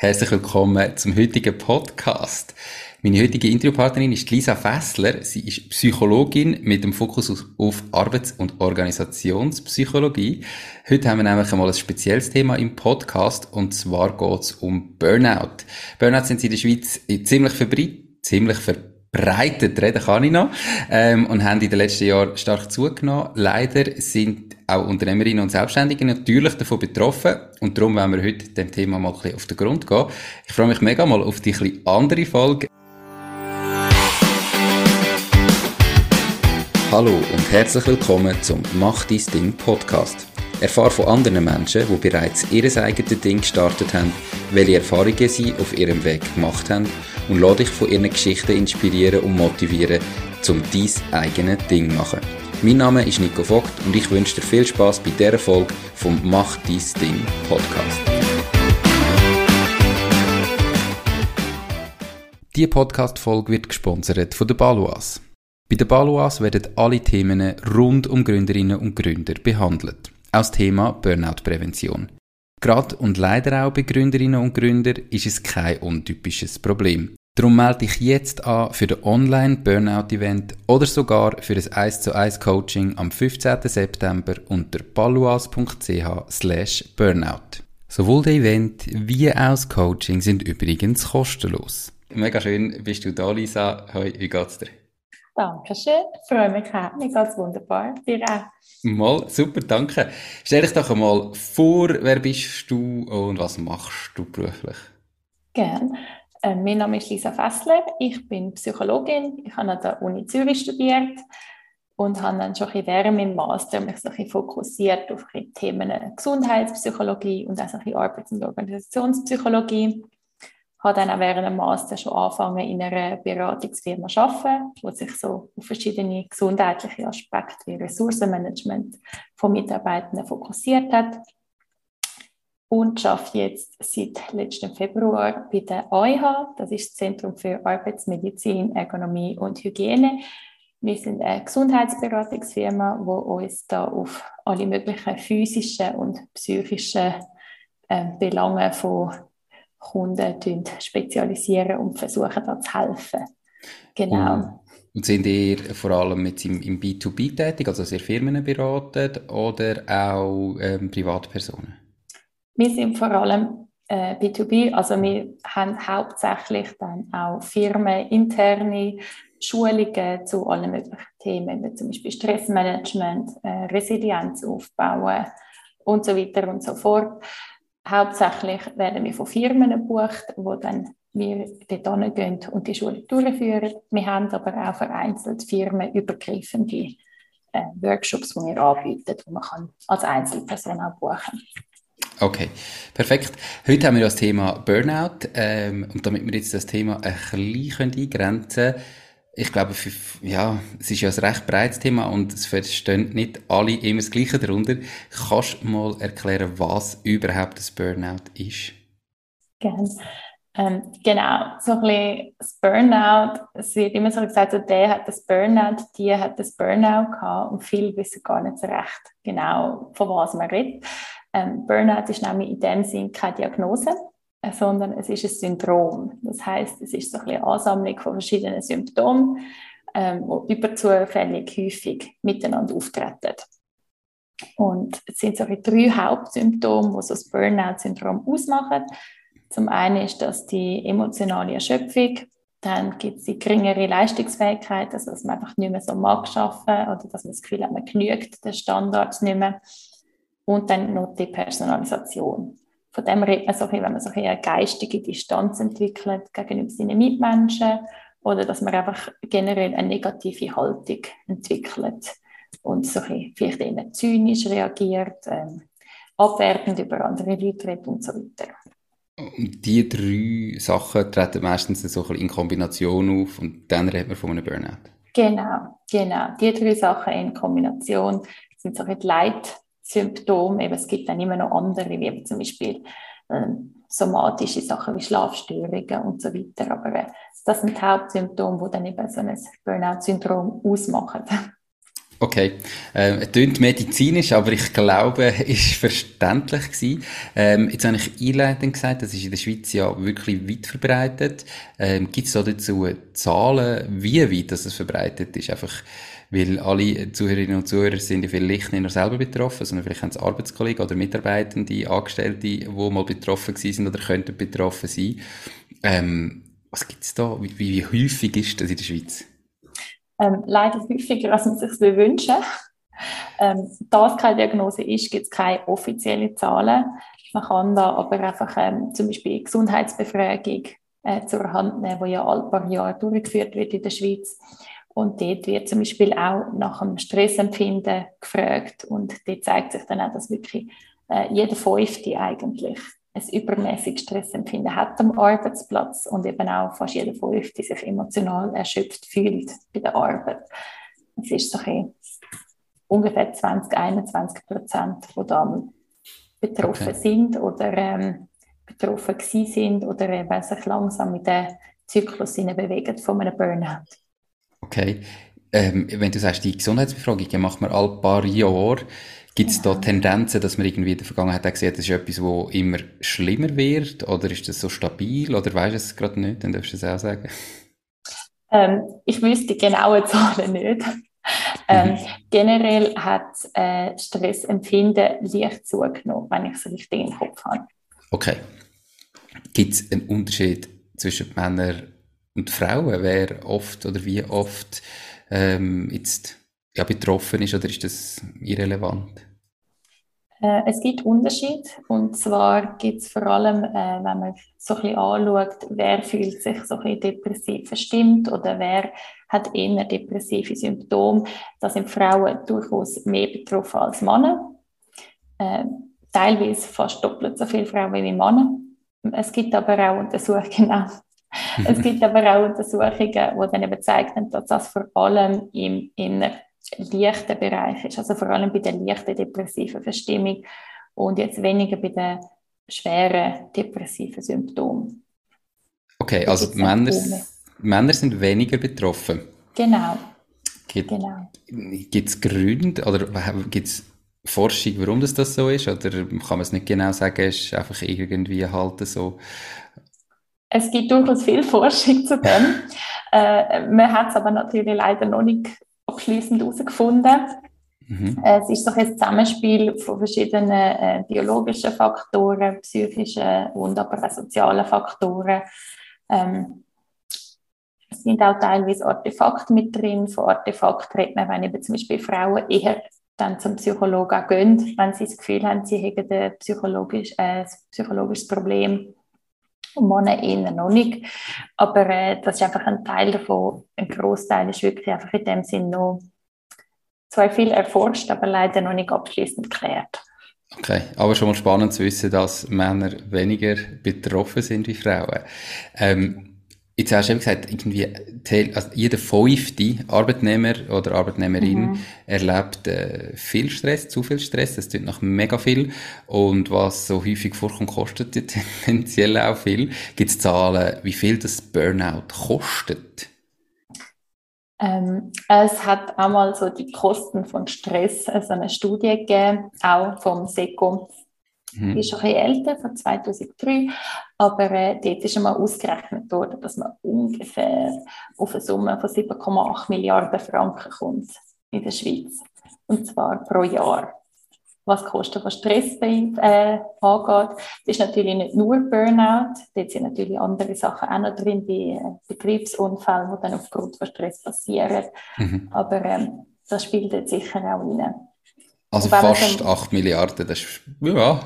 Herzlich willkommen zum heutigen Podcast. Meine heutige Interviewpartnerin ist Lisa Fessler. Sie ist Psychologin mit dem Fokus auf Arbeits- und Organisationspsychologie. Heute haben wir nämlich einmal ein spezielles Thema im Podcast und zwar geht es um Burnout. Burnout sind in der Schweiz ziemlich verbreitet, ziemlich verbreitet, reden kann ich noch, ähm, und haben in den letzten Jahren stark zugenommen. Leider sind auch Unternehmerinnen und Selbstständige natürlich davon betroffen. Und darum wollen wir heute dem Thema mal ein bisschen auf den Grund gehen. Ich freue mich mega mal auf die ein bisschen andere Folge. Hallo und herzlich willkommen zum Mach dein Ding Podcast. Erfahre von anderen Menschen, die bereits ihr eigenes Ding gestartet haben, welche Erfahrungen sie auf ihrem Weg gemacht haben und lade dich von ihren Geschichten inspirieren und motivieren, um dein eigenes Ding zu machen. Mein Name ist Nico Vogt und ich wünsche dir viel Spaß bei dieser Folge vom Mach dies Ding Podcast. Die Podcast-Folge wird gesponsert von der Baluas. Bei der Baluas werden alle Themen rund um Gründerinnen und Gründer behandelt. Auch das Thema Burnout-Prävention. Gerade und leider auch bei Gründerinnen und Gründern ist es kein untypisches Problem. Darum melde dich jetzt an für den Online-Burnout-Event oder sogar für ein 1 zu 1 Coaching am 15. September unter paluas.ch slash burnout. Sowohl der Event wie auch das Coaching sind übrigens kostenlos. Mega schön bist du da, Lisa. Hoi, wie geht's dir? Dankeschön, freue mich auch. Mir geht's wunderbar. Dir auch. Mal, super, danke. Stell dich doch einmal vor, wer bist du und was machst du beruflich? Gerne. Äh, mein Name ist Lisa Fessler, ich bin Psychologin, ich habe an der Uni Zürich studiert und habe dann schon während meinem Master mich so fokussiert auf Themen Gesundheitspsychologie und auch so Arbeits- und Organisationspsychologie. Ich habe dann auch während dem Master schon angefangen, in einer Beratungsfirma zu arbeiten, die sich so auf verschiedene gesundheitliche Aspekte wie Ressourcenmanagement von Mitarbeitenden fokussiert hat und arbeite jetzt seit letztem Februar bei der EuH. Das ist das Zentrum für Arbeitsmedizin, Ergonomie und Hygiene. Wir sind eine Gesundheitsberatungsfirma, die uns da auf alle möglichen physischen und psychischen äh, Belange von Kunden spezialisieren und versuchen da zu helfen. Genau. Und sind ihr vor allem mit im, im B2B tätig, also sehr Firmen beratet oder auch ähm, Privatpersonen? Wir sind vor allem äh, B2B, also wir haben hauptsächlich dann auch firmeninterne Schulungen zu allen möglichen Themen, wie zum Beispiel Stressmanagement, äh, Resilienz aufbauen und so weiter und so fort. Hauptsächlich werden wir von Firmen gebucht, wo dann wir dort gehen und die Schule durchführen. Wir haben aber auch vereinzelt firmenübergreifende äh, Workshops, die wir anbieten, die man kann als Einzelperson auch buchen kann. Okay, perfekt. Heute haben wir das Thema Burnout. Ähm, und damit wir jetzt das Thema ein bisschen eingrenzen können, ich glaube, für, ja, es ist ja ein recht breites Thema und es verstehen nicht alle immer das Gleiche darunter. Kannst du mal erklären, was überhaupt das Burnout ist? Gerne. Ähm, genau, so ein bisschen das Burnout, es wird immer so gesagt, so der hat das Burnout, die hat das Burnout gehabt und viele wissen gar nicht so recht genau, von was man redet. Ähm, Burnout ist nämlich in dem Sinn keine Diagnose, äh, sondern es ist ein Syndrom. Das heißt, es ist so ein eine Ansammlung von verschiedenen Symptomen, ähm, die überzufällig häufig miteinander auftreten. Und es sind so drei Hauptsymptome, die so das Burnout-Syndrom ausmachen. Zum einen ist das die emotionale Erschöpfung, dann gibt es die geringere Leistungsfähigkeit, also dass man einfach nicht mehr so mag arbeiten oder dass man das Gefühl hat, man genügt den Standards nicht mehr und dann noch die Personalisation. Von dem redet man so, wenn man so eine geistige Distanz entwickelt gegenüber seinen Mitmenschen oder dass man einfach generell eine negative Haltung entwickelt und so vielleicht eher zynisch reagiert, ähm, abwertend über andere Leute redet und so weiter. Und die drei Sachen treten meistens so in Kombination auf und dann redet man von einem Burnout. Genau, genau. Die drei Sachen in Kombination sind so ein Leit Symptome. Eben, es gibt dann immer noch andere, wie zum Beispiel ähm, somatische Sachen wie Schlafstörungen und so weiter. Aber äh, das sind die Hauptsymptome, die dann eben so ein Burnout-Syndrom ausmachen. Okay, ähm, tönt medizinisch, aber ich glaube, ist verständlich gewesen. Ähm, jetzt habe ich einleitend gesagt, das ist in der Schweiz ja wirklich weit verbreitet. Ähm, Gibt es da dazu Zahlen, wie weit das verbreitet ist? Einfach, weil alle Zuhörerinnen und Zuhörer sind ja vielleicht nicht nur selber betroffen, sondern vielleicht haben es Arbeitskollegen oder Mitarbeitende, Angestellte, die mal betroffen sind oder könnten betroffen sein. Ähm, was gibt's da? Wie, wie häufig ist das in der Schweiz? Ähm, leider häufiger, als man sich wünschen ähm, Da es keine Diagnose ist, gibt es keine offiziellen Zahlen. Man kann da aber einfach ähm, zum Beispiel Gesundheitsbefragung äh, zur Hand nehmen, die ja alle paar Jahre durchgeführt wird in der Schweiz. Und dort wird zum Beispiel auch nach dem Stressempfinden gefragt. Und dort zeigt sich dann auch, dass wirklich äh, jeder Fünfte eigentlich ein übermäßiges Stressempfinden hat am Arbeitsplatz und eben auch fast jeder Fünfte sich emotional erschöpft fühlt bei der Arbeit. Es ist so ein ungefähr 20, 21 Prozent, die dann betroffen okay. sind oder ähm, betroffen gewesen sind oder eben sich langsam mit dem Zyklus bewegen von einem Burnout. Okay. Ähm, wenn du sagst, die Gesundheitsbefragung macht man alle paar Jahre, Gibt es da Tendenzen, dass man irgendwie in der Vergangenheit auch gesehen hat, das ist etwas, wo immer schlimmer wird? Oder ist das so stabil? Oder weißt du es gerade nicht? Dann darfst du es auch sagen. Ähm, ich wüsste die genauen Zahlen nicht. Ähm, mhm. Generell hat äh, Stressempfinden leicht zugenommen, wenn ich es richtig im Kopf habe. Okay. Gibt es einen Unterschied zwischen Männern und Frauen? Wer oft oder wie oft ähm, jetzt ja, betroffen ist oder ist das irrelevant? Äh, es gibt Unterschiede und zwar gibt es vor allem, äh, wenn man so ein bisschen anschaut, wer fühlt sich so ein bisschen depressiv verstimmt oder wer hat eher depressive Symptome. Da sind Frauen durchaus mehr betroffen als Männer. Äh, teilweise fast doppelt so viele Frauen wie Männer. Es gibt aber auch Untersuchungen, genau. es gibt aber auch Untersuchungen, die dann eben zeigen, dass das vor allem im Inneren leichten Bereich ist, also vor allem bei der leichten depressiven Verstimmung und jetzt weniger bei den schweren depressiven Symptomen. Okay, also Männer, Männer sind weniger betroffen. Genau. Gibt genau. es Gründe oder gibt es Forschung, warum das, das so ist? Oder kann man es nicht genau sagen, es ist einfach irgendwie halt so? Es gibt durchaus viel Forschung zu dem. äh, man hat es aber natürlich leider noch nicht abschließend herausgefunden. Mhm. Äh, es ist so ein Zusammenspiel von verschiedenen äh, biologischen Faktoren, psychischen und aber auch sozialen Faktoren. Ähm, es sind auch teilweise Artefakte mit drin. Von Artefakten redet man, wenn eben zum Beispiel Frauen eher dann zum Psychologen gehen, wenn sie das Gefühl haben, sie hätten ein psychologisch, äh, psychologisches Problem und Männer eher noch nicht. Aber äh, das ist einfach ein Teil davon. Ein Großteil ist wirklich einfach in dem Sinn noch zwar viel erforscht, aber leider noch nicht abschließend geklärt. Okay, aber schon mal spannend zu wissen, dass Männer weniger betroffen sind wie Frauen. Ähm, Jetzt hast du eben gesagt, irgendwie, also jeder fünfte Arbeitnehmer oder Arbeitnehmerin mhm. erlebt äh, viel Stress, zu viel Stress, das tut noch mega viel. Und was so häufig vorkommt, kostet tendenziell auch viel. Gibt es Zahlen, wie viel das Burnout kostet? Ähm, es hat einmal so die Kosten von Stress, also eine Studie gegeben, auch vom SECO Mhm. Die ist schon ein bisschen älter, von 2003. Aber äh, dort ist einmal ausgerechnet worden, dass man ungefähr auf eine Summe von 7,8 Milliarden Franken kommt in der Schweiz. Und zwar pro Jahr. Was die Kosten von Stress äh, angeht. Das ist natürlich nicht nur Burnout. Dort sind natürlich andere Sachen auch noch drin, wie äh, Betriebsunfälle, die dann aufgrund von Stress passieren. Mhm. Aber ähm, das spielt jetzt sicher auch rein. Also fast 8 Milliarden, das ist, ja.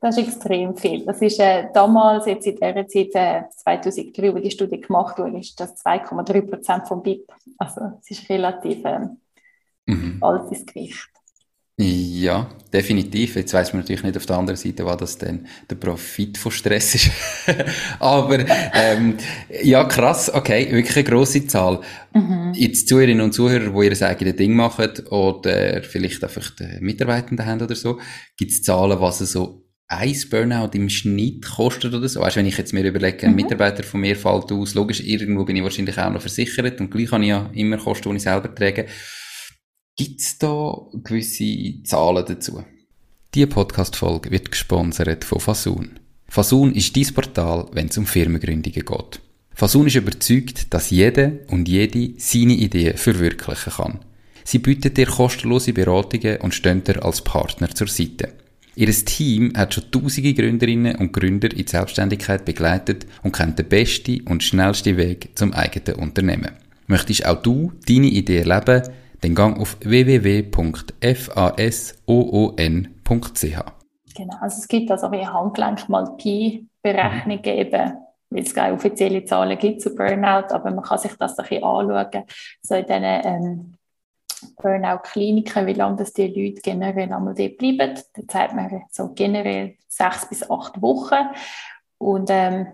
Das ist extrem viel. Das ist äh, damals, jetzt in der Zeit, äh, 2003, wo die Studie gemacht wurde, ist das 2,3 Prozent vom BIP. Also es ist relativ äh, mhm. altes Gewicht. Ja, definitiv. Jetzt weiß man natürlich nicht auf der anderen Seite, was das denn der Profit von Stress ist. Aber ähm, ja, krass, okay, wirklich eine grosse Zahl. Mhm. Jetzt Zuhörerinnen und Zuhörer, die ihr eigenes Ding machen oder vielleicht einfach die Mitarbeitenden haben oder so, gibt es Zahlen, was so ein Burnout im Schnitt kostet oder so? Weißt, wenn ich jetzt mir überlege, ein mhm. Mitarbeiter von mir fällt aus, logisch, irgendwo bin ich wahrscheinlich auch noch versichert und gleich habe ich ja immer Kosten, die ich selber trage. Gibt es da gewisse Zahlen dazu? Diese Podcast-Folge wird gesponsert von Fasun. Fasun ist dein Portal, wenn es um Firmengründungen geht. Fasun ist überzeugt, dass jeder und jede seine Ideen verwirklichen kann. Sie bietet dir kostenlose Beratungen und stehen dir als Partner zur Seite. Ihr Team hat schon tausende Gründerinnen und Gründer in die Selbstständigkeit begleitet und kennt den besten und schnellsten Weg zum eigenen Unternehmen. Möchtest auch du deine Idee leben? Dann gang auf www.fasoon.ch. Genau, also es gibt also wie Handgelenk mal Pi-Berechnung geben, weil es keine offiziellen Zahlen gibt zu Burnout, aber man kann sich das ein bisschen anschauen, so in diesen ähm, Burnout-Kliniken, wie lange das die Leute generell einmal dort bleiben. Da zeigt man so generell sechs bis acht Wochen und ähm,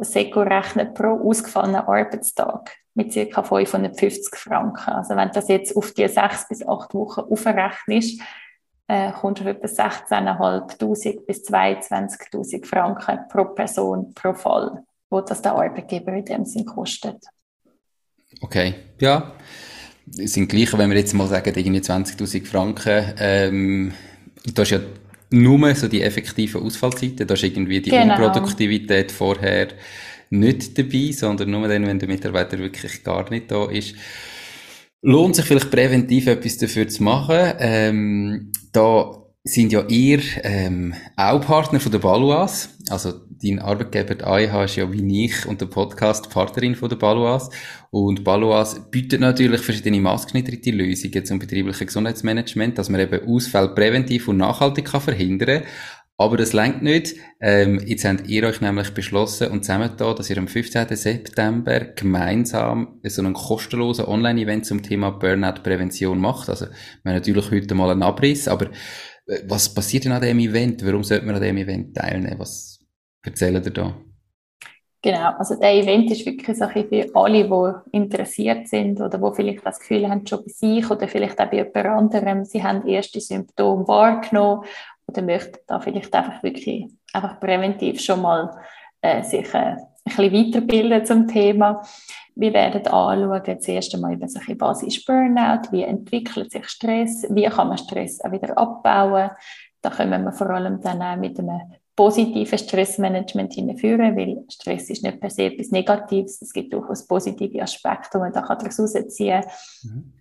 Seko rechnet pro ausgefallenen Arbeitstag mit ca. 550 Franken. Also wenn das jetzt auf die sechs bis acht Wochen aufrechnest, äh, kommst du auf etwa 16.500 bis 22.000 Franken pro Person pro Fall, wo das der Arbeitgeber in dem Sinn kostet. Okay, ja. Es sind gleich, wenn wir jetzt mal sagen, irgendwie 20.000 Franken, ähm, da ist ja nur so die effektiven Ausfallzeiten, da ist irgendwie die genau. Unproduktivität vorher nicht dabei, sondern nur dann, wenn der Mitarbeiter wirklich gar nicht da ist. Lohnt sich vielleicht präventiv etwas dafür zu machen. Ähm, da sind ja ihr ähm, auch Partner von der Baluas. Also dein Arbeitgeber der AIH ist ja wie ich und der Podcast Partnerin von der Baluas. Und Baluas bietet natürlich verschiedene maßgeschneiderte Lösungen zum betrieblichen Gesundheitsmanagement, dass man eben Ausfälle präventiv und nachhaltig kann verhindern aber das längt nicht. Ähm, jetzt habt ihr euch nämlich beschlossen und zusammengetan, dass ihr am 15. September gemeinsam so einen kostenlosen Online-Event zum Thema Burnout-Prävention macht. Also, wir haben natürlich heute mal einen Abriss, aber äh, was passiert denn an dem Event? Warum sollte man an dem Event teilnehmen? Was erzählen ihr da? Genau, also der Event ist wirklich so für alle, die interessiert sind oder die vielleicht das Gefühl haben, schon bei sich oder vielleicht auch bei jemand anderem, sie haben erste Symptome wahrgenommen oder möchten da vielleicht einfach wirklich einfach präventiv schon mal äh, sich äh, ein bisschen weiterbilden zum Thema. Wir werden anschauen, zuerst einmal eben so ein Burnout, wie entwickelt sich Stress, wie kann man Stress auch wieder abbauen. Da können wir vor allem dann auch mit einem positiven Stressmanagement hinführen, weil Stress ist nicht per se etwas Negatives, es gibt durchaus positive Aspekte, die man da daraus herausziehen kann. Mhm.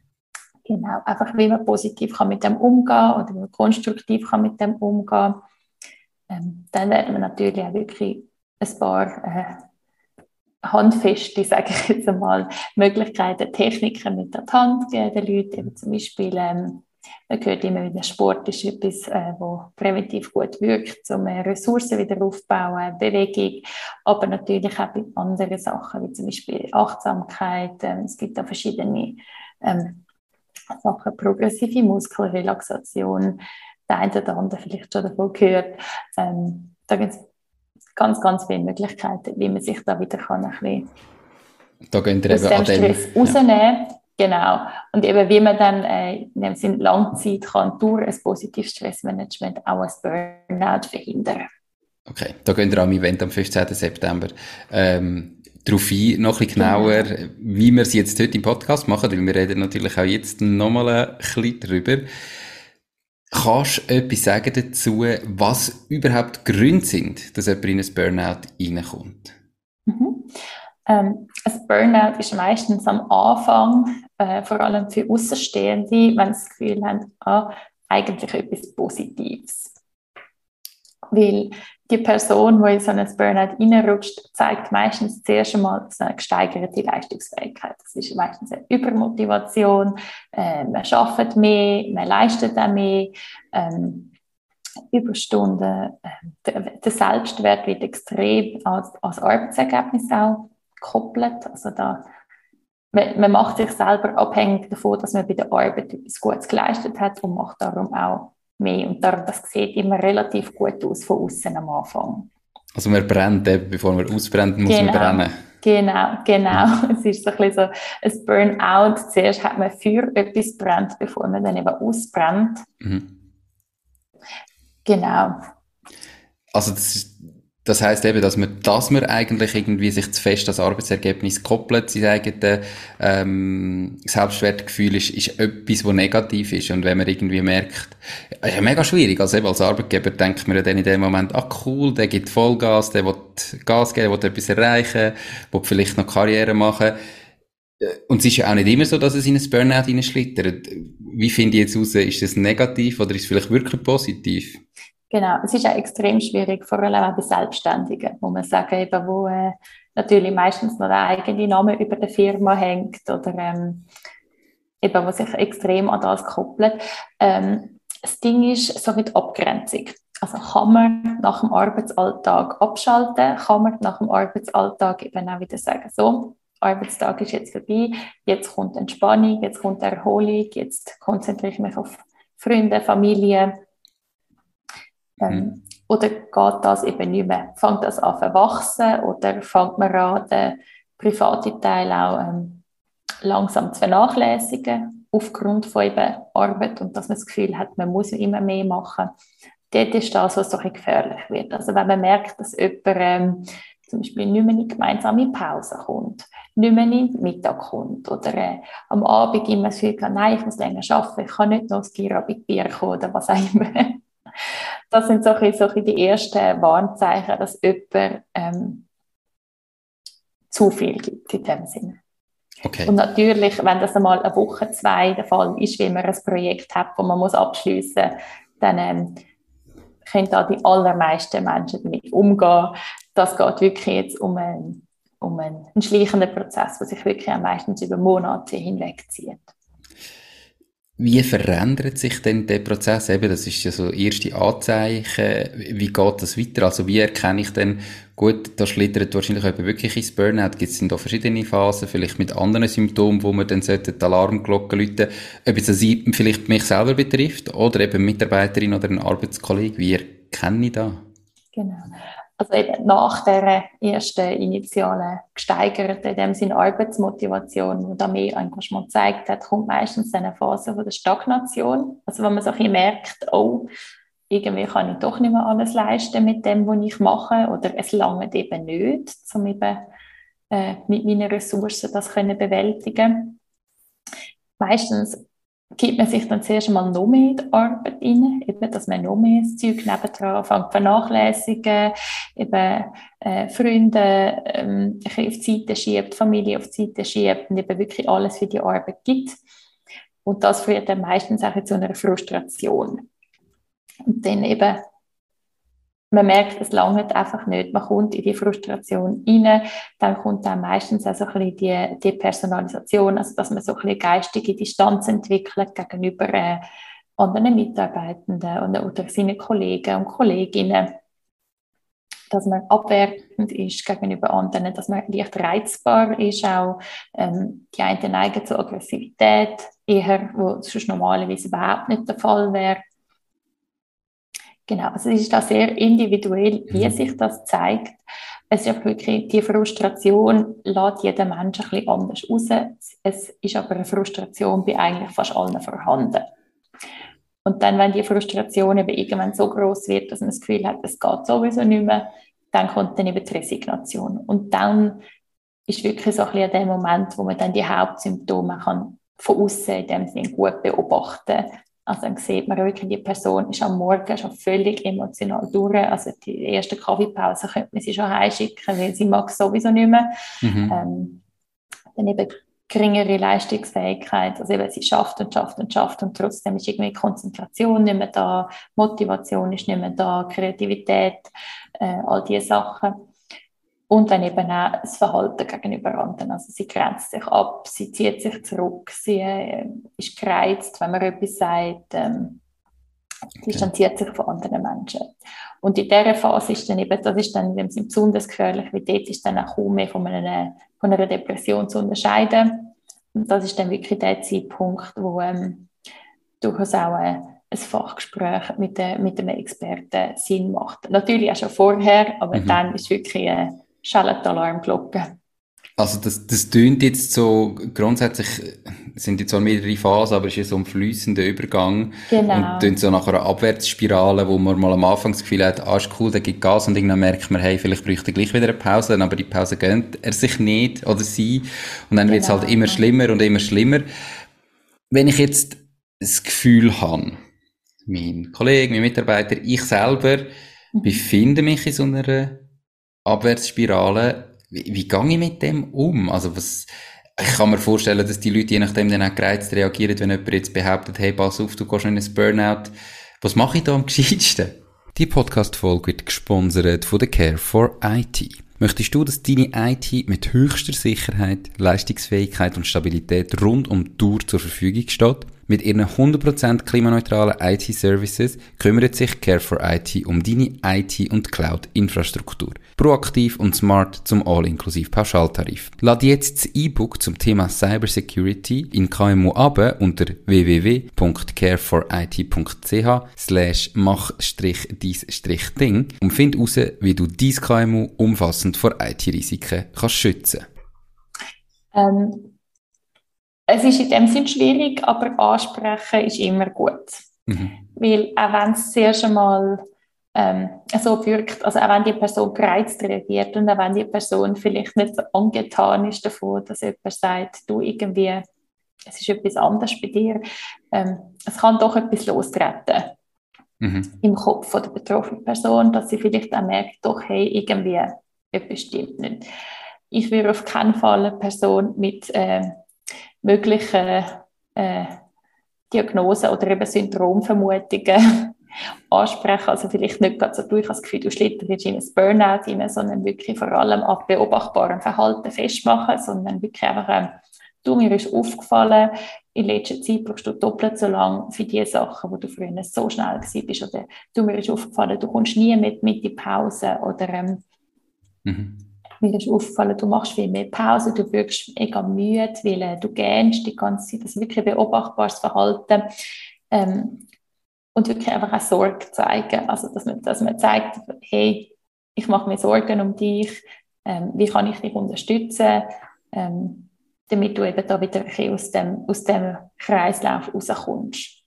Genau, einfach wie man positiv kann mit dem umgehen oder wie man konstruktiv kann mit dem umgehen. Ähm, dann werden wir natürlich auch wirklich ein paar äh, handfeste, sage ich jetzt einmal, Möglichkeiten, Techniken mit der Hand geben den Leuten. Eben zum Beispiel, ähm, man hört immer wieder, Sport ist etwas, äh, wo präventiv gut wirkt, um äh, Ressourcen wieder aufzubauen, Bewegung, aber natürlich auch bei anderen Sachen, wie zum Beispiel Achtsamkeit. Ähm, es gibt da verschiedene ähm, Sachen, progressive Muskelrelaxation, der eine oder andere vielleicht schon davon gehört. Ähm, da gibt es ganz, ganz viele Möglichkeiten, wie man sich da wieder kann ein bisschen da wir aus dem Stress dem, rausnehmen ja. Genau. Und eben, wie man dann äh, in dem Sinn Langzeit kann durch ein positives Stressmanagement auch ein Burnout verhindern. Okay, da gehen wir am Event am 15. September. Ähm, darauf ein, noch ein bisschen genauer, genau. wie wir es jetzt heute im Podcast machen, weil wir reden natürlich auch jetzt nochmal ein bisschen drüber. Kannst du etwas sagen dazu, was überhaupt Gründe sind, dass jemand in ein Burnout reinkommt? Mhm. Ähm, ein Burnout ist meistens am Anfang, äh, vor allem für Außenstehende, wenn sie das Gefühl haben, ah, eigentlich etwas Positives. Weil die Person, die in so ein Burnout reinrutscht, zeigt meistens zuerst einmal eine gesteigerte Leistungsfähigkeit. Das ist meistens eine Übermotivation, äh, man arbeitet mehr, man leistet auch mehr, ähm, Überstunden, äh, der, Selbstwert wird extrem als, als Arbeitsergebnis auch gekoppelt. Also da, man, man macht sich selber abhängig davon, dass man bei der Arbeit etwas Gutes geleistet hat und macht darum auch mehr. Und darum, das sieht immer relativ gut aus von außen am Anfang. Also man brennt, bevor man ausbrennt, muss genau. man brennen. Genau, genau. Es ist so ein bisschen so ein Burnout. Zuerst hat man für etwas brennt, bevor man dann eben ausbrennt. Mhm. Genau. Also das ist Das heißt eben, dass man, dass man eigentlich irgendwie sich zu fest das Arbeitsergebnis koppelt, sein eigenes ähm, Selbstwertgefühl ist, ist etwas, was negativ ist. Und wenn man irgendwie merkt, ist ja mega schwierig. Also eben als Arbeitgeber denkt man ja dann in dem Moment, ah cool, der gibt Vollgas, der will Gas geben, der will etwas erreichen, will vielleicht noch Karriere machen. Und es ist ja auch nicht immer so, dass es in ein Burnout hineinschlittert. Wie finde ich jetzt raus, ist das negativ oder ist es vielleicht wirklich positiv? Genau, es ist auch extrem schwierig, vor allem auch bei Selbstständigen, wo man sagen, eben, wo äh, natürlich meistens noch der eigene Name über der Firma hängt oder ähm, eben, wo sich extrem an das koppelt. Ähm, das Ding ist so mit Abgrenzung. Also kann man nach dem Arbeitsalltag abschalten, kann man nach dem Arbeitsalltag eben auch wieder sagen, so, Arbeitstag ist jetzt vorbei, jetzt kommt Entspannung, jetzt kommt Erholung, jetzt konzentriere ich mich auf Freunde, Familie, ähm, mhm. Oder geht das eben nicht mehr? Fängt das an zu wachsen oder fängt man an, den privaten Teil auch ähm, langsam zu vernachlässigen, aufgrund von eben Arbeit und dass man das Gefühl hat, man muss immer mehr machen. Dort ist das, was so ein gefährlich wird. Also wenn man merkt, dass jemand ähm, zum Beispiel nicht mehr in gemeinsame Pause kommt, nicht mehr in den Mittag kommt oder äh, am Abend immer das Gefühl hat, nein, ich muss länger arbeiten, ich kann nicht noch das Feierabendbier kommen oder was auch immer das sind so ein, so ein die ersten Warnzeichen, dass jemand ähm, zu viel gibt in dem Sinne. Okay. Und natürlich, wenn das einmal eine Woche, zwei der Fall ist, wie man ein Projekt hat, das man muss abschließen muss, dann ähm, können da die allermeisten Menschen damit umgehen. Das geht wirklich jetzt um einen, um einen, einen schleichenden Prozess, der sich wirklich meistens über Monate hinweg zieht. Wie verändert sich denn der Prozess? Eben, das ist ja so erste Anzeichen. Wie geht das weiter? Also wie erkenne ich denn, gut, da schlittert wahrscheinlich jemand wirklich ins Burnout. Gibt es denn da verschiedene Phasen, vielleicht mit anderen Symptomen, wo man dann sollte die Alarmglocke läuten Ob es das vielleicht mich selber betrifft oder eben Mitarbeiterin oder ein Arbeitskollege. Wie erkenne ich da? Genau. Also eben nach der ersten initialen gesteigerten, in dem Sinne Arbeitsmotivation, wo da mehr Engagement gezeigt hat, kommt meistens eine Phase von der Stagnation. Also wenn man so ein bisschen merkt, oh, irgendwie kann ich doch nicht mehr alles leisten mit dem, was ich mache, oder es langt eben nicht, um eben äh, mit meinen Ressourcen das können bewältigen. Meistens gibt man sich dann zuerst mal noch mehr in die Arbeit rein, eben, dass man noch mehr das Zeug nebendran anfängt vernachlässigen, eben äh, Freunde ähm, auf die Seite schiebt, Familie auf die Seite schiebt und eben wirklich alles für die Arbeit gibt. Und das führt dann meistens auch zu einer Frustration. Und dann eben man merkt, es langt einfach nicht. Man kommt in die Frustration rein, dann kommt dann meistens auch so ein bisschen die, die Personalisation, also dass man so ein bisschen geistige Distanz entwickelt gegenüber äh, anderen Mitarbeitenden oder, oder seinen Kollegen und Kolleginnen dass man abwertend ist gegenüber anderen, dass man leicht reizbar ist, auch ähm, die einen neigen zur Aggressivität eher, wo sonst normalerweise überhaupt nicht der Fall wäre. Genau, also es ist da sehr individuell, wie mhm. sich das zeigt. Es ist wirklich, die Frustration lässt jeder Mensch ein bisschen anders raus. Es ist aber eine Frustration bei eigentlich fast allen vorhanden. Und dann, wenn die Frustration eben irgendwann so groß wird, dass man das Gefühl hat, es geht sowieso nicht mehr, dann kommt dann eben die Resignation. Und dann ist wirklich so ein bisschen der Moment, wo man dann die Hauptsymptome kann von außen in dem Sinne gut beobachten also dann sieht man wirklich, die Person ist am Morgen schon völlig emotional durch. Also die erste Kaffeepause könnte man sie schon heimschicken, weil sie mag sowieso nicht mehr. Mhm. Ähm, dann eben geringere Leistungsfähigkeit, also eben sie schafft und schafft und schafft und trotzdem ist irgendwie Konzentration nicht mehr da, Motivation ist nicht mehr da, Kreativität, äh, all diese Sachen. Und dann eben auch das Verhalten gegenüber anderen. Also sie grenzt sich ab, sie zieht sich zurück, sie äh, ist gereizt, wenn man etwas sagt, ähm, distanziert sich von anderen Menschen. Und in dieser Phase ist dann eben, das ist dann besonders gefährlich, weil dort ist dann auch kaum mehr von einer, von einer Depression zu unterscheiden. Und das ist dann wirklich der Zeitpunkt, wo ähm, durchaus auch äh, ein Fachgespräch mit, äh, mit einem Experten Sinn macht. Natürlich auch schon vorher, aber mhm. dann ist wirklich äh, schallen die Alarmglocken. Also das, das tönt jetzt so, grundsätzlich sind jetzt zwar mehrere Phasen, aber es ist so ein fließender Übergang. Genau. Und tönt so nach einer Abwärtsspirale, wo man mal am Anfang das Gefühl hat, ah, ist cool, der gibt Gas und irgendwann merkt man, hey, vielleicht bräuchte er gleich wieder eine Pause, aber die Pause gönnt er sich nicht oder sie. Und dann genau. wird es halt immer schlimmer und immer schlimmer. Wenn ich jetzt das Gefühl habe, mein Kollege, mein Mitarbeiter, ich selber mhm. befinde mich in so einer Abwärtsspirale, wie, wie gehe ich mit dem um? Also was, ich kann mir vorstellen, dass die Leute je nachdem dann auch gereizt reagieren, wenn jemand jetzt behauptet, hey, pass auf, du gehst in ein Burnout. Was mache ich da am gescheitsten? Die Podcast-Folge wird gesponsert von der Care for IT. Möchtest du, dass deine IT mit höchster Sicherheit, Leistungsfähigkeit und Stabilität rund um die Tour zur Verfügung steht? Mit ihren 100% klimaneutralen IT-Services kümmert sich Care for IT um deine IT- und Cloud-Infrastruktur. Proaktiv und smart zum all-inklusiv Pauschaltarif. Lad jetzt das E-Book zum Thema Cybersecurity in KMU ab unter www.careforit.ch slash mach-dies-ding und find heraus, wie du dein KMU umfassend vor IT-Risiken kannst schützen. Ähm es ist in dem Sinn schwierig, aber ansprechen ist immer gut. Mhm. Weil auch wenn es zuerst einmal ähm, so wirkt, also auch wenn die Person gereizt reagiert und auch wenn die Person vielleicht nicht so angetan ist davon, dass jemand sagt, du irgendwie, es ist etwas anderes bei dir, ähm, es kann doch etwas lostreten mhm. im Kopf von der betroffenen Person, dass sie vielleicht auch merkt, doch, hey, irgendwie etwas stimmt nicht. Ich würde auf keinen Fall eine Person mit äh, möglichen äh, Diagnosen oder eben Syndromvermutungen ansprechen. Also vielleicht nicht gerade so, du, ich das Gefühl, du schlitterst in ein Burnout rein, sondern wirklich vor allem an beobachtbarem Verhalten festmachen, sondern wirklich einfach, ähm, du, mir ist aufgefallen, in letzter Zeit brauchst du doppelt so lange für die Sachen, wo du früher so schnell bist. Oder du, mir ist aufgefallen, du kommst nie mit, mit in die Pause. Oder ähm, mhm mir ist aufgefallen, du machst viel mehr Pause, du wirkst mega müde, weil äh, du gähnst die ganze Zeit, das ist wirklich beobachtbares Verhalten. Ähm, und wirklich einfach auch Sorge zeigen, also dass man, dass man zeigt, hey, ich mache mir Sorgen um dich, ähm, wie kann ich dich unterstützen, ähm, damit du eben da wieder aus dem, aus dem Kreislauf rauskommst.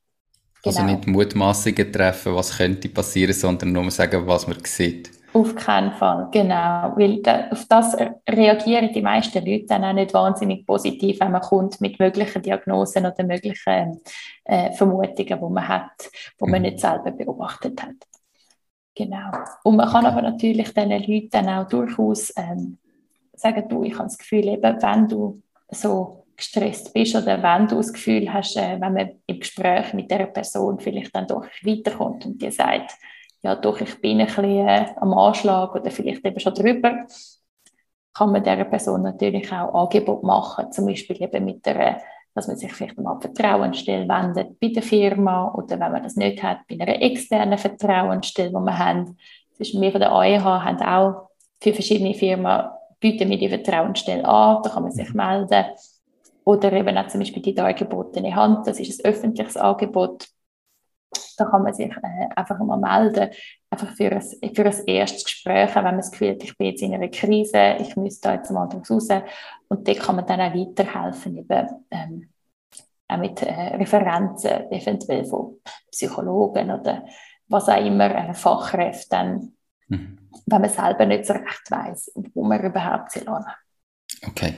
Also genau. Also nicht Mutmaßungen treffen, was könnte passieren, sondern nur sagen, was man sieht. Auf keinen Fall, genau. Weil da, auf das reagieren die meisten Leute dann auch nicht wahnsinnig positiv, wenn man kommt mit möglichen Diagnosen oder möglichen äh, Vermutungen, die man hat, die man mhm. nicht selber beobachtet hat. Genau. Und man kann aber natürlich diesen Leuten dann auch durchaus ähm, sagen, du, ich habe das Gefühl, eben, wenn du so gestresst bist oder wenn du das Gefühl hast, äh, wenn man im Gespräch mit der Person vielleicht dann doch weiterkommt und dir sagt, ja doch, ich bin ein bisschen äh, am Anschlag oder vielleicht eben schon drüber, kann man dieser Person natürlich auch Angebot machen, zum Beispiel eben mit der, dass man sich vielleicht mal Vertrauensstelle wendet bei der Firma oder wenn man das nicht hat, bei einer externen Vertrauensstelle, die wir haben. Das ist wir von der AEH haben auch für verschiedene Firmen bieten wir die Vertrauensstelle an, da kann man sich melden. Oder eben auch zum Beispiel die dargebotene Hand, das ist ein öffentliches Angebot, da kann man sich äh, einfach mal melden, einfach für ein, für ein erstes Gespräch, wenn man das Gefühl hat, ich bin jetzt in einer Krise, ich müsste da jetzt mal draus raus. Und dort kann man dann auch weiterhelfen, eben, ähm, auch mit äh, Referenzen, eventuell von Psychologen oder was auch immer, äh, Fachkräften, mhm. wenn man selber nicht so recht weiß, wo man überhaupt soll. Okay.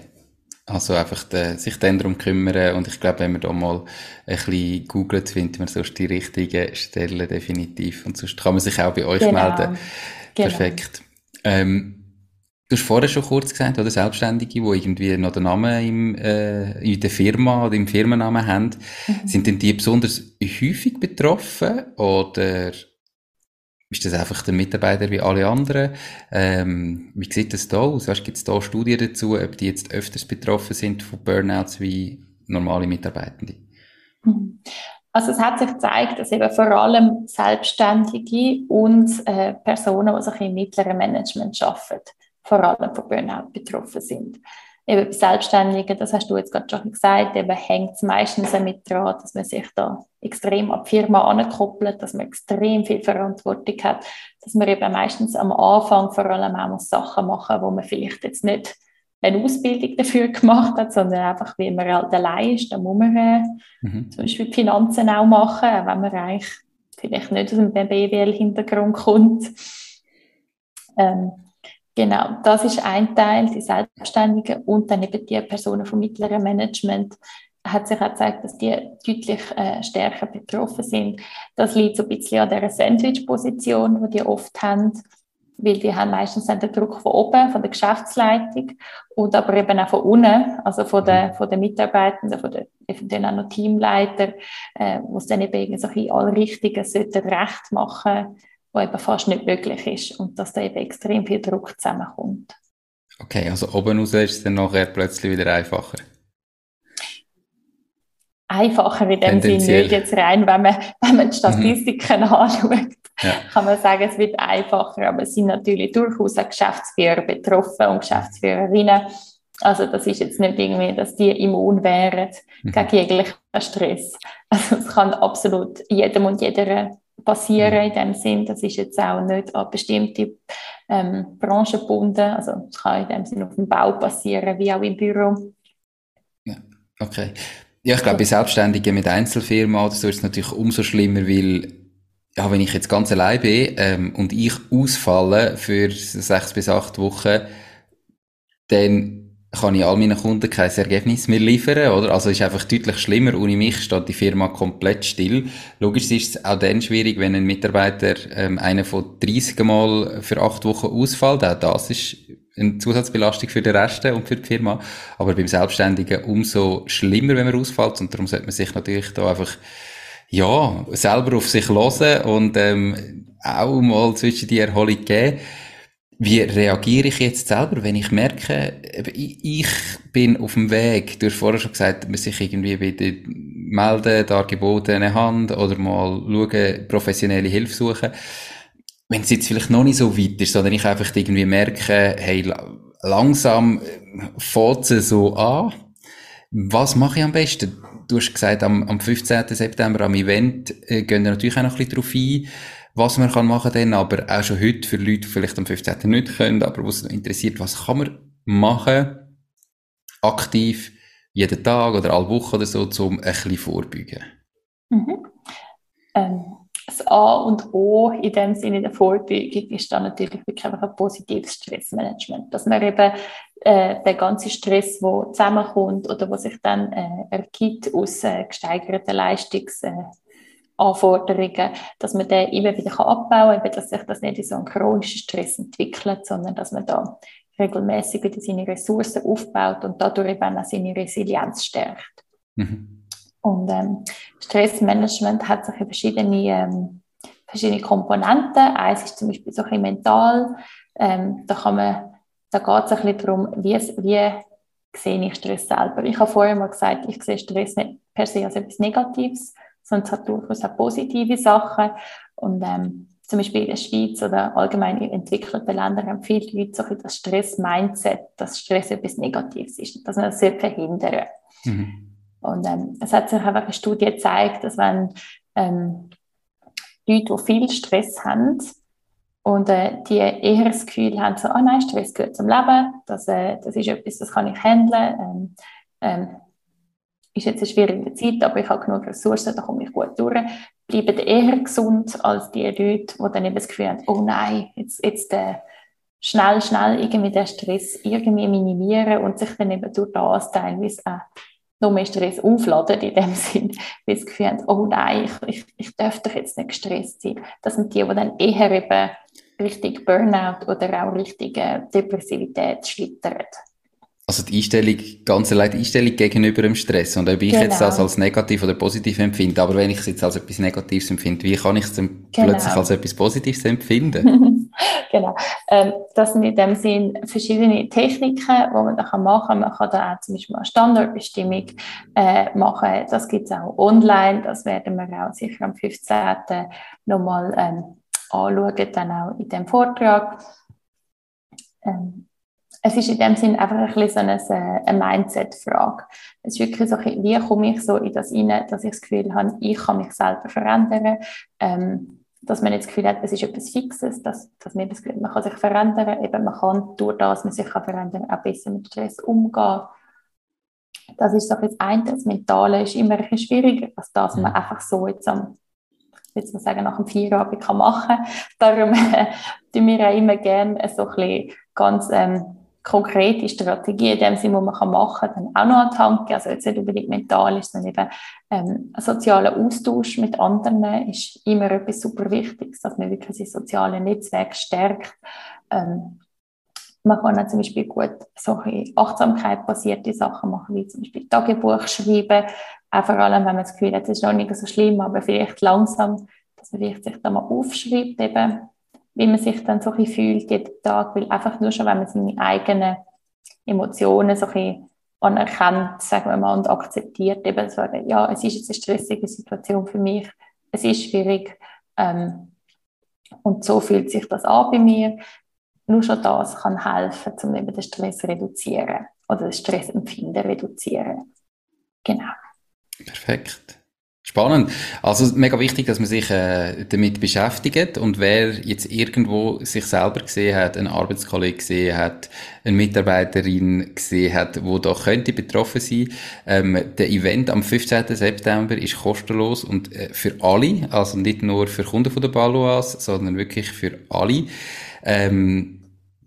Also einfach de, sich dann darum kümmern und ich glaube, wenn man da mal ein bisschen googelt, findet man sonst die richtigen Stellen definitiv und sonst kann man sich auch bei euch genau. melden. Genau. Perfekt. Ähm, Du hast vorher schon kurz gesagt, oder Selbstständige, die irgendwie noch den Namen im, äh, in der Firma oder im Firmennamen haben, mhm. sind denn die besonders häufig betroffen oder ist das einfach der Mitarbeiter wie alle anderen? Ähm, wie sieht das da aus? Gibt es da Studien dazu, ob die jetzt öfters betroffen sind von Burnouts wie normale Mitarbeitende? Mhm. Also es hat sich gezeigt, dass eben vor allem Selbstständige und äh, Personen, die sich im mittleren Management arbeiten, vor allem von Burnout betroffen sind eben Selbstständigen, das hast du jetzt gerade schon gesagt, eben hängt es meistens damit dran, dass man sich da extrem an die Firma ankoppelt, dass man extrem viel Verantwortung hat, dass man eben meistens am Anfang vor allem auch muss Sachen machen wo man vielleicht jetzt nicht eine Ausbildung dafür gemacht hat, sondern einfach, wie man halt allein ist, dann muss man äh, mhm. zum Beispiel die Finanzen auch machen, wenn man eigentlich vielleicht nicht aus einem BWL-Hintergrund kommt. Ähm, genau, das ist ein Teil, die Selbstständigen und dann eben die Personen vom mittleren Management, hat sich auch gezeigt, dass die deutlich äh, stärker betroffen sind. Das liegt so ein bisschen an dieser Sandwich-Position, die die oft haben, weil die haben meistens den Druck von oben, von der Geschäftsleitung und aber eben auch von unten, also von den, von den Mitarbeitenden, von den eventuell auch noch Teamleiter, äh, wo es dann eben so ein alle Richtigen recht machen, was eben fast nicht möglich ist und dass da eben extrem viel Druck zusammenkommt. Okay, also oben raus ist es dann nachher plötzlich wieder einfacher einfacher in dem Sinne nicht jetzt rein, wenn man, wenn man die Statistiken mhm. anschaut, ja. kann man sagen, es wird einfacher, aber es sind natürlich durchaus auch Geschäftsführer betroffen und Geschäftsführerinnen. Also das ist jetzt nicht irgendwie, dass die immun wären mhm. gegen jeglichen Stress. Also es kann absolut jedem und jeder passieren mhm. in dem Sinn. Das ist jetzt auch nicht an bestimmte ähm, Branchen gebunden. Also es kann in dem Sinn auf dem Bau passieren, wie auch im Büro. Ja, okay. Ja, ich glaube, bei Selbstständigen mit Einzelfirma oder so ist es natürlich umso schlimmer, weil, ja, wenn ich jetzt ganz allein bin ähm, und ich ausfalle für sechs bis acht Wochen, dann kann ich all meinen Kunden kein Ergebnis mehr liefern, oder? Also ist einfach deutlich schlimmer. Ohne mich steht die Firma komplett still. Logisch ist es auch dann schwierig, wenn ein Mitarbeiter ähm, einer von 30 Mal für acht Wochen ausfällt. Auch das ist eine Zusatzbelastung für den Rest und für die Firma. Aber beim Selbstständigen umso schlimmer, wenn man ausfällt. Und darum sollte man sich natürlich da einfach, ja, selber auf sich hören und ähm, auch mal zwischen die Erholung geben. Wie reagiere ich jetzt selber, wenn ich merke, ich bin auf dem Weg, du hast vorher schon gesagt, man sich irgendwie wieder melden, Dargebote eine Hand oder mal schauen, professionelle Hilfe suchen wenn es jetzt vielleicht noch nicht so weit ist, sondern ich einfach irgendwie merke, hey, langsam äh, fängt es so an. Was mache ich am besten? Du hast gesagt, am, am 15. September am Event äh, gehen wir natürlich auch noch ein bisschen drauf ein, was man kann machen kann, aber auch schon heute für Leute, die vielleicht am 15. nicht können, aber was interessiert, was kann man machen, aktiv, jeden Tag oder alle Woche oder so, um ein bisschen vorbeugen? Mhm. Ähm das A und O in dem Sinne der Vorbeugung ist dann natürlich wirklich einfach ein positives Stressmanagement, dass man eben äh, den ganzen Stress, der zusammenkommt oder was sich dann äh, ergibt aus äh, gesteigerten Leistungsanforderungen, äh, dass man den immer wieder abbauen kann, dass sich das nicht in so einen chronischen Stress entwickelt, sondern dass man da regelmäßig wieder seine Ressourcen aufbaut und dadurch eben auch seine Resilienz stärkt. Mhm. Und ähm, Stressmanagement hat sich verschiedene, ähm, verschiedene Komponenten. Eins ist zum Beispiel so ein bisschen mental. Ähm, da kann man, da geht es ein bisschen darum, wie, wie sehe ich Stress selber. Ich habe vorher mal gesagt, ich sehe Stress nicht per se als etwas Negatives, sondern es hat durchaus auch positive Sachen. Und ähm, zum Beispiel in der Schweiz oder allgemein in entwickelten Ländern haben viele Leute so das Stress-Mindset, dass Stress etwas Negatives ist, dass man das verhindern mhm. Und ähm, es hat sich einfach eine Studie gezeigt, dass wenn ähm, Leute, die viel Stress haben und äh, die eher das Gefühl haben, so, ah nein, Stress gehört zum Leben, das, äh, das ist etwas, das kann ich handeln, ähm, ähm, ist jetzt eine schwierige Zeit, aber ich habe genug Ressourcen, da komme ich gut durch, bleiben eher gesund als die Leute, die dann eben das Gefühl haben, oh nein, jetzt, jetzt äh, schnell, schnell irgendwie den Stress irgendwie minimieren und sich dann eben durch das teilweise auch noch mehr Stress aufladen, in dem Sinn, weil sie das Gefühl haben, oh nein, ich, ich, ich darf doch jetzt nicht gestresst sein. Das sind die, die dann eher eben richtig Burnout oder auch richtige Depressivität schlittern. Also die Einstellung, ganz allein die Einstellung gegenüber dem Stress und ob ich genau. jetzt das als negativ oder positiv empfinde, aber wenn ich es jetzt als etwas Negatives empfinde, wie kann ich es genau. plötzlich als etwas Positives empfinden? genau. Ähm, das sind in dem Sinn verschiedene Techniken, die man da machen kann. Man kann da auch zum Beispiel eine Standortbestimmung äh, machen. Das gibt es auch online. Das werden wir auch sicher am 15. nochmal ähm, anschauen, dann auch in dem Vortrag. Ähm, es ist in dem Sinn einfach ein bisschen so eine, eine Mindset-Frage. Es ist wirklich so, wie komme ich so in das rein, dass ich das Gefühl habe, ich kann mich selber verändern. Ähm, dass man nicht das Gefühl hat, es ist etwas Fixes, dass, dass man das Gefühl man kann sich verändern, eben man kann durch das, man sich kann verändern, auch besser mit Stress umgehen. Das ist doch jetzt ein, das Mentale ist immer ein bisschen schwieriger, als das man mhm. einfach so jetzt am jetzt mal sagen, nach dem Feierabend kann machen kann. Darum äh, tun wir auch immer gerne so ein bisschen ganz ähm, konkrete Strategien in dem Sinne, die man machen kann, dann auch noch an die Hand geben. Also jetzt nicht unbedingt mental ist, sondern eben ähm, ein sozialer Austausch mit anderen ist immer etwas super Wichtiges, dass man wirklich sein soziales Netzwerk stärkt. Ähm, man kann auch zum Beispiel gut solche Achtsamkeit-basierte Sachen machen, wie zum Beispiel Tagebuch schreiben, auch vor allem, wenn man das Gefühl hat, es ist noch nicht so schlimm, aber vielleicht langsam, dass man sich da mal aufschreibt, eben, wie man sich dann so ein fühlt jeden Tag, weil einfach nur schon, wenn man seine eigenen Emotionen so ein anerkennt, sagen wir mal, und akzeptiert, eben so, ja, es ist jetzt eine stressige Situation für mich, es ist schwierig, ähm, und so fühlt sich das an bei mir. Nur schon das kann helfen, um eben den Stress zu reduzieren oder das Stressempfinden reduzieren. Genau. Perfekt. Spannend. Also mega wichtig, dass man sich äh, damit beschäftigt und wer jetzt irgendwo sich selber gesehen hat, einen Arbeitskollegen gesehen hat, eine Mitarbeiterin gesehen hat, wo da könnte betroffen sein. Ähm, der Event am 15. September ist kostenlos und äh, für alle, also nicht nur für Kunden von der Baloas, sondern wirklich für alle. Ähm,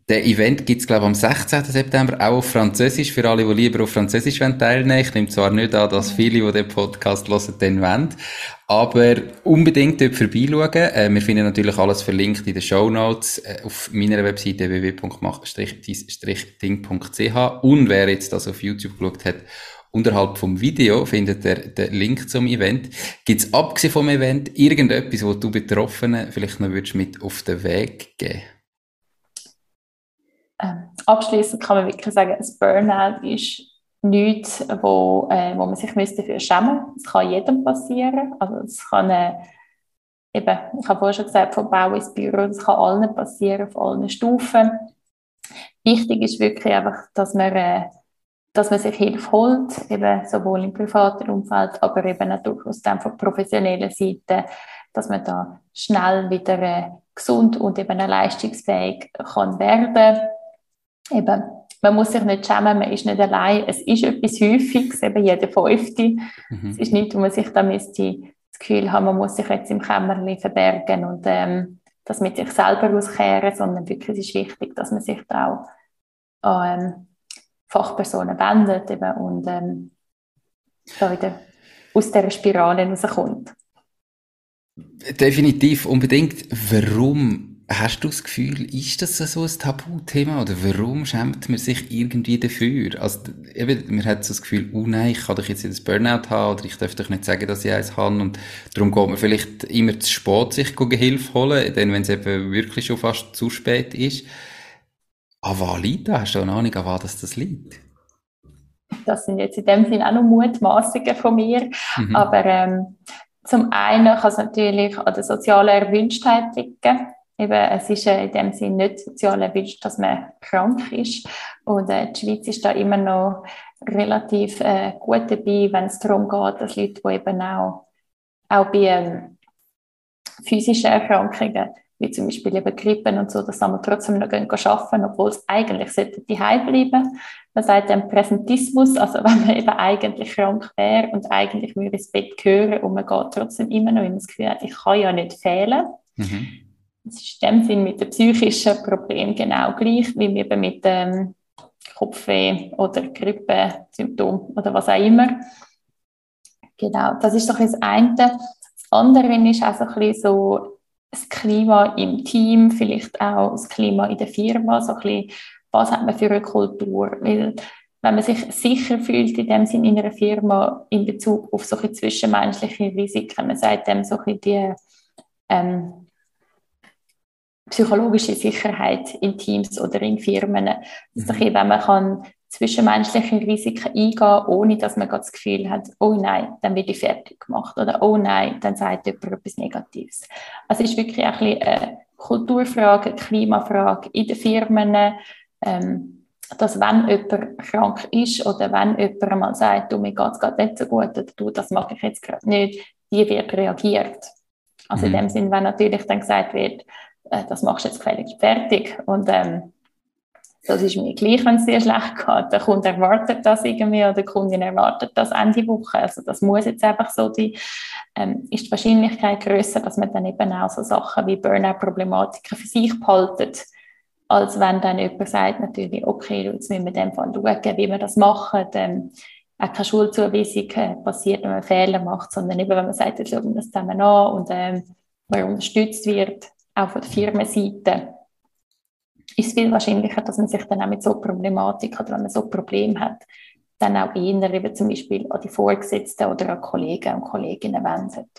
der Event gibt's glaube am 16. September auch auf Französisch, für alle, die lieber auf Französisch teilnehmen wollen. Ich nehme zwar nicht an, dass viele, die den Podcast hören, den wollen, aber unbedingt dort vorbeischauen. Äh, wir finden natürlich alles verlinkt in den Show Notes äh, auf meiner Webseite www.mach-ding.ch und wer jetzt das auf YouTube geschaut hat, unterhalb vom Video findet ihr den Link zum Event. Gibt's abgesehen vom Event irgendetwas, wo du Betroffenen vielleicht noch würdest mit auf den Weg geben ähm, abschließend kann man wirklich sagen, ein Burnout ist nichts, wo, äh, wo man sich müsste für schämen müsste. Es kann jedem passieren. Also es kann, äh, eben, ich habe vorhin schon gesagt, vom Bau ins Büro, das kann allen passieren, auf allen Stufen. Wichtig ist wirklich einfach, dass man, äh, dass man sich Hilfe holt, eben sowohl im privaten Umfeld, aber eben auch durchaus dann von professioneller Seite, dass man da schnell wieder äh, gesund und eben leistungsfähig kann werden eben, man muss sich nicht schämen, man ist nicht allein. Es ist etwas Häufiges, eben jeder Fünfte. Mhm. Es ist nicht, wo man sich da müsste das Gefühl haben, man muss sich jetzt im Kämmerchen verbergen und ähm, das mit sich selber auskehren, sondern wirklich ist wichtig, dass man sich da auch an ähm, Fachpersonen wendet eben, und ähm, da wieder aus dieser Spirale rauskommt. Definitiv, unbedingt. Warum Hast du das Gefühl, ist das so ein Tabuthema oder warum schämt man sich irgendwie dafür? Also, eben, man hat so das Gefühl, oh nein, ich kann doch jetzt das Burnout haben oder ich darf doch nicht sagen, dass ich eins habe und darum geht man vielleicht immer zu spät sich Hilfe holen, denn wenn es eben wirklich schon fast zu spät ist. An was liegt das? Hast du eine Ahnung, an was das, das liegt? Das sind jetzt in dem Sinne auch noch Mutmaßungen von mir, mhm. aber ähm, zum einen kann es natürlich an der sozialen Erwünschtheit liegen eben, es ist in dem Sinne nicht sozial erwünscht, dass man krank ist. Und äh, die Schweiz ist da immer noch relativ äh, gut dabei, wenn es darum geht, dass Leute, die eben auch, auch bei ähm, physischen Erkrankungen, wie zum Beispiel eben Grippen und so, dass wir trotzdem noch gehen arbeiten, obwohl es eigentlich sollte die bleiben. Man sagt dann Präsentismus, also wenn man eben eigentlich krank wäre und eigentlich würde ins Bett gehören und man geht trotzdem immer noch in das Gefühl ich kann ja nicht fehlen. Mhm. Es ist in dem Sinn mit dem psychischen Problem genau gleich, wie eben mit dem Kopfweh oder Grippesymptom oder was auch immer. Genau, das ist doch das eine. Das andere ist auch so ein so das Klima im Team, vielleicht auch das Klima in der Firma, so ein was hat man für eine Kultur? Weil wenn man sich sicher fühlt in dem Sinn in einer Firma in Bezug auf solche zwischenmenschliche Risiken, man sagt dem so ein die ähm, psychologische Sicherheit in Teams oder in Firmen. Mhm. Also, wenn man kann zwischenmenschliche Risiken eingehen, ohne dass man das Gefühl hat, oh nein, dann wird ich fertig gemacht oder oh nein, dann sagt jemand etwas Negatives. Also es ist wirklich ein bisschen eine Kulturfrage, eine Klimafrage in den Firmen, ähm, dass wenn jemand krank ist oder wenn jemand mal sagt, du, mir geht es gerade nicht so gut oder du, das mag ich jetzt gerade nicht, wie wird reagiert. Also mhm. in dem Sinn, wenn natürlich dann gesagt wird, äh, das machst du jetzt gefälligst fertig und ähm, das ist mir gleich, wenn es dir schlecht geht. Der Kunde erwartet das irgendwie oder die Kundin erwartet das Ende Woche. Also das muss jetzt einfach so sein. Ähm, ist die Wahrscheinlichkeit größer, dass man dann eben auch so Sachen wie Burnout-Problematiken für sich behaltet, als wenn dann jemand sagt, natürlich, okay, jetzt müssen wir in dem Fall schauen, wie wir das machen. Ähm, auch keine Schulzuweisung äh, passiert, wenn man Fehler macht, sondern eben, wenn man sagt, jetzt schauen wir das zusammen an und ähm, man unterstützt wird, auch von der Firmenseite, ist es viel wahrscheinlicher, dass man sich dann auch mit so Problematik oder wenn man so Probleme hat, dann auch eher eben zum Beispiel an die Vorgesetzten oder an Kollegen und Kolleginnen wendet.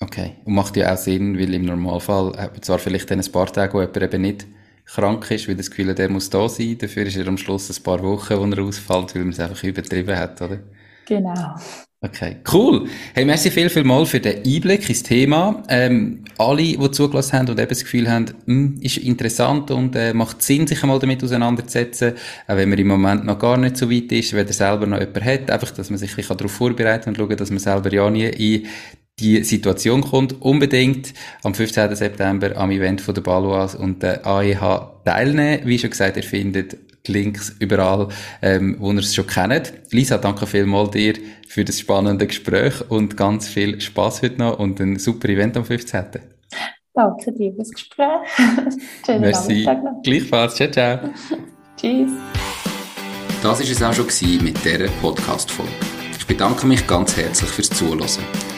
Okay, und macht ja auch Sinn, weil im Normalfall hat man zwar vielleicht dann ein paar Tage, wo jemand eben nicht krank ist, weil das Gefühl hat, er muss da sein, dafür ist er am Schluss ein paar Wochen, wo er ausfällt, weil man es einfach übertrieben hat, oder? Genau. Okay, cool. Hey, merci viel, viel mal für den Einblick ins Thema. Ähm, alle, die zugelassen haben und eben das Gefühl haben, hm, ist interessant und äh, macht Sinn, sich einmal damit auseinanderzusetzen, auch wenn man im Moment noch gar nicht so weit ist, wenn er selber noch jemanden hat, einfach, dass man sich ein bisschen darauf vorbereiten und schauen, dass man selber ja nie in die Situation kommt, unbedingt am 15. September am Event von der Balois und der AEH teilnehmen. Wie schon gesagt, ihr findet Links überall, ähm, wo ihr es schon kennt. Lisa, danke vielmals dir für das spannende Gespräch und ganz viel Spaß heute noch und ein super Event am 15. Danke dir fürs Gespräch. Schönen Merci. Nachmittag noch. Gleichfalls. Ciao, ciao. Tschüss. Das war es auch schon mit dieser Podcast-Folge. Ich bedanke mich ganz herzlich fürs Zuhören.